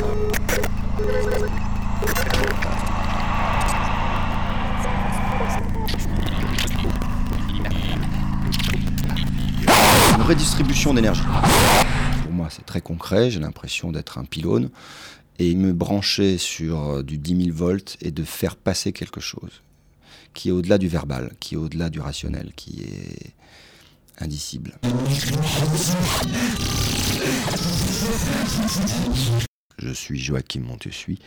Une redistribution d'énergie. Pour moi, c'est très concret, j'ai l'impression d'être un pylône et me brancher sur euh, du 10 000 volts et de faire passer quelque chose qui est au-delà du verbal, qui est au-delà du rationnel, qui est indicible. Je suis Joachim Montessuie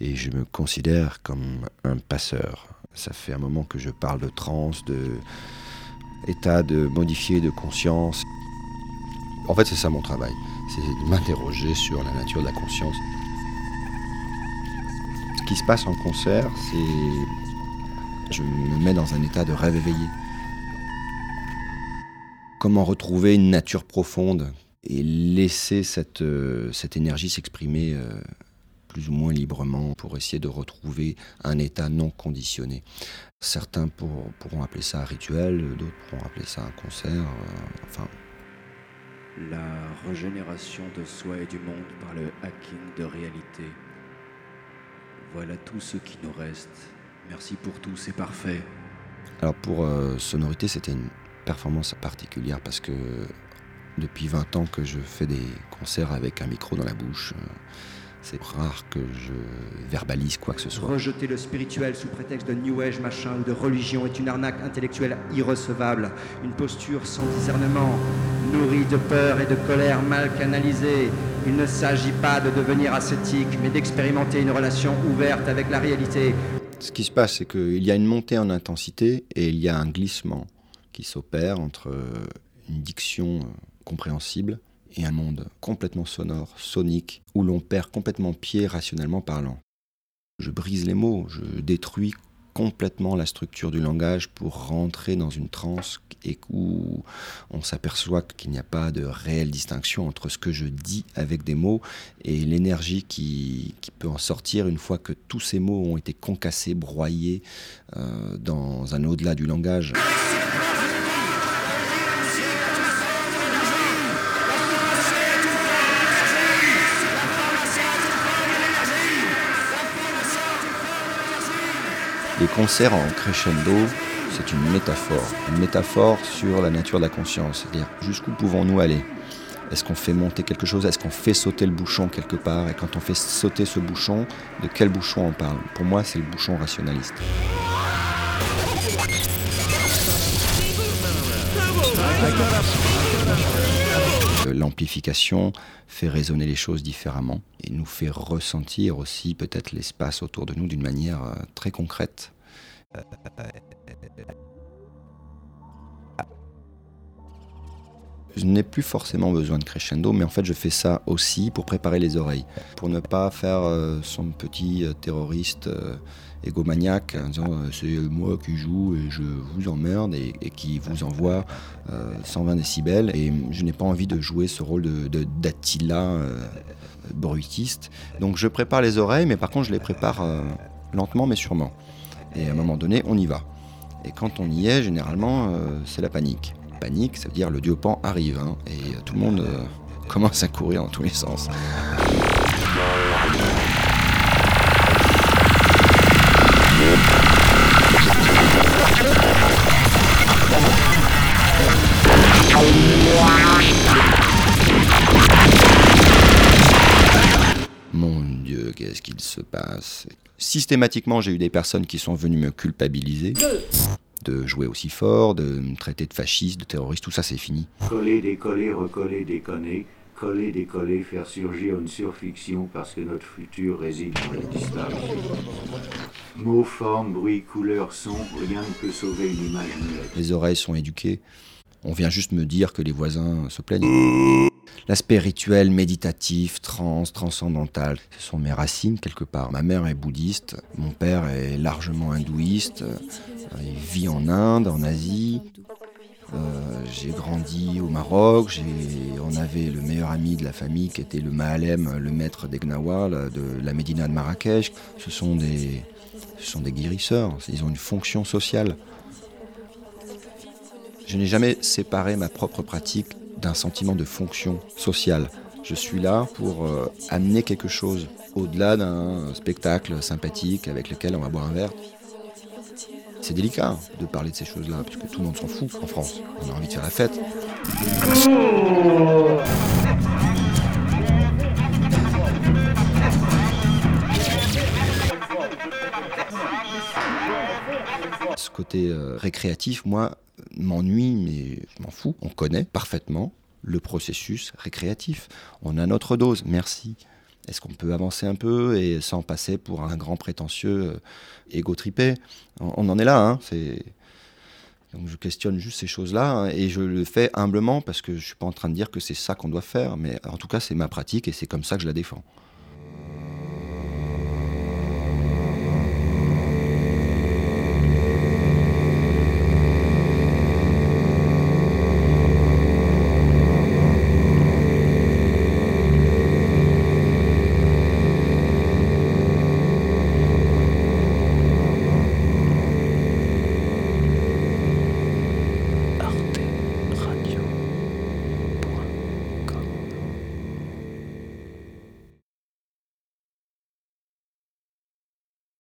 et je me considère comme un passeur. Ça fait un moment que je parle de trance, de état de modifié de conscience. En fait, c'est ça mon travail, c'est de m'interroger sur la nature de la conscience. Ce qui se passe en concert, c'est je me mets dans un état de rêve éveillé. Comment retrouver une nature profonde et laisser cette, euh, cette énergie s'exprimer euh, plus ou moins librement pour essayer de retrouver un état non conditionné. Certains pour- pourront appeler ça un rituel, d'autres pourront appeler ça un concert. euh, enfin, La régénération de soi et du monde par le hacking de réalité. Voilà tout ce qui nous reste. Merci pour tout, c'est parfait. Alors pour euh, Sonorité, c'était une performance particulière parce que depuis 20 ans que je fais des concerts avec un micro dans la bouche, euh, c'est rare que je verbalise quoi que ce soit. Rejeter le spirituel sous prétexte de New Age machin ou de religion est une arnaque intellectuelle irrecevable, une posture sans discernement, nourrie de peur et de colère mal canalisée. Il ne s'agit pas de devenir ascétique, mais d'expérimenter une relation ouverte avec la réalité. Ce qui se passe, c'est qu'il y a une montée en intensité et il y a un glissement qui s'opère entre euh, une diction euh, compréhensible et un monde complètement sonore, sonique, où l'on perd complètement pied rationnellement parlant. Je brise les mots, je détruis complètement la structure du langage pour rentrer dans une transe et où on s'aperçoit qu'il n'y a pas de réelle distinction entre ce que je dis avec des mots et l'énergie qui, qui peut en sortir une fois que tous ces mots ont été concassés, broyés euh, dans un au-delà du langage. Les concerts en crescendo, c'est une métaphore, une métaphore sur la nature de la conscience, c'est-à-dire jusqu'où pouvons-nous aller? Est-ce qu'on fait monter quelque chose? Est-ce qu'on fait sauter le bouchon quelque part? Et quand on fait sauter ce bouchon, de quel bouchon on parle? Pour moi, c'est le bouchon rationaliste. L'amplification fait résonner les choses différemment et nous fait ressentir aussi peut-être l'espace autour de nous d'une manière euh, très concrète. Je n'ai plus forcément besoin de crescendo, mais en fait je fais ça aussi pour préparer les oreilles, pour ne pas faire euh, son petit euh, terroriste euh, égomaniaque en disant euh, c'est moi qui joue et je vous emmerde et, et qui vous envoie euh, 120 décibels. Et je n'ai pas envie de jouer ce rôle de, de- d'Attila euh, bruitiste. Donc je prépare les oreilles, mais par contre je les prépare lentement mais sûrement. Et à un moment donné, on y va. Et quand on y est, généralement, c'est la panique. Panique, ça veut dire le diopan arrive, hein, et euh, tout le monde euh, commence à courir dans tous les sens. Mon Dieu, qu'est-ce qu'il se passe? Systématiquement, j'ai eu des personnes qui sont venues me culpabiliser de jouer aussi fort, de me traiter de fasciste, de terroriste, tout ça c'est fini. Coller, décoller, recoller, déconner. Coller, décoller, faire surgir une surfiction parce que notre futur réside dans la distance. Mots, formes, bruit, couleur, son, rien ne peut sauver une image muette. Les oreilles sont éduquées. On vient juste me dire que les voisins se plaignent. L'aspect rituel, méditatif, trans, transcendantal, ce sont mes racines quelque part. Ma mère est bouddhiste, mon père est largement hindouiste, euh, il vit en Inde, en Asie. Euh, j'ai grandi au Maroc, on avait le meilleur ami de la famille qui était le Mahalem, le maître des Gnawa, de la Médina de Marrakech. Ce sont des, ce sont des guérisseurs, ils ont une fonction sociale. Je n'ai jamais séparé ma propre pratique d'un sentiment de fonction sociale. Je suis là pour euh, amener quelque chose au-delà d'un spectacle sympathique avec lequel on va boire un verre. C'est délicat de parler de ces choses-là, puisque tout le monde s'en fout en France. On a envie de faire la fête. Ce côté euh, récréatif, moi, m'ennuie, mais je m'en fous. On connaît parfaitement le processus récréatif. On a notre dose, merci. Est-ce qu'on peut avancer un peu et sans passer pour un grand prétentieux euh, égo-tripé? On, en est là, hein, c'est... Donc je questionne juste ces choses-là hein, et je le fais humblement parce que je ne suis pas en train de dire que c'est ça qu'on doit faire, mais en tout cas c'est ma pratique et c'est comme ça que je la défends.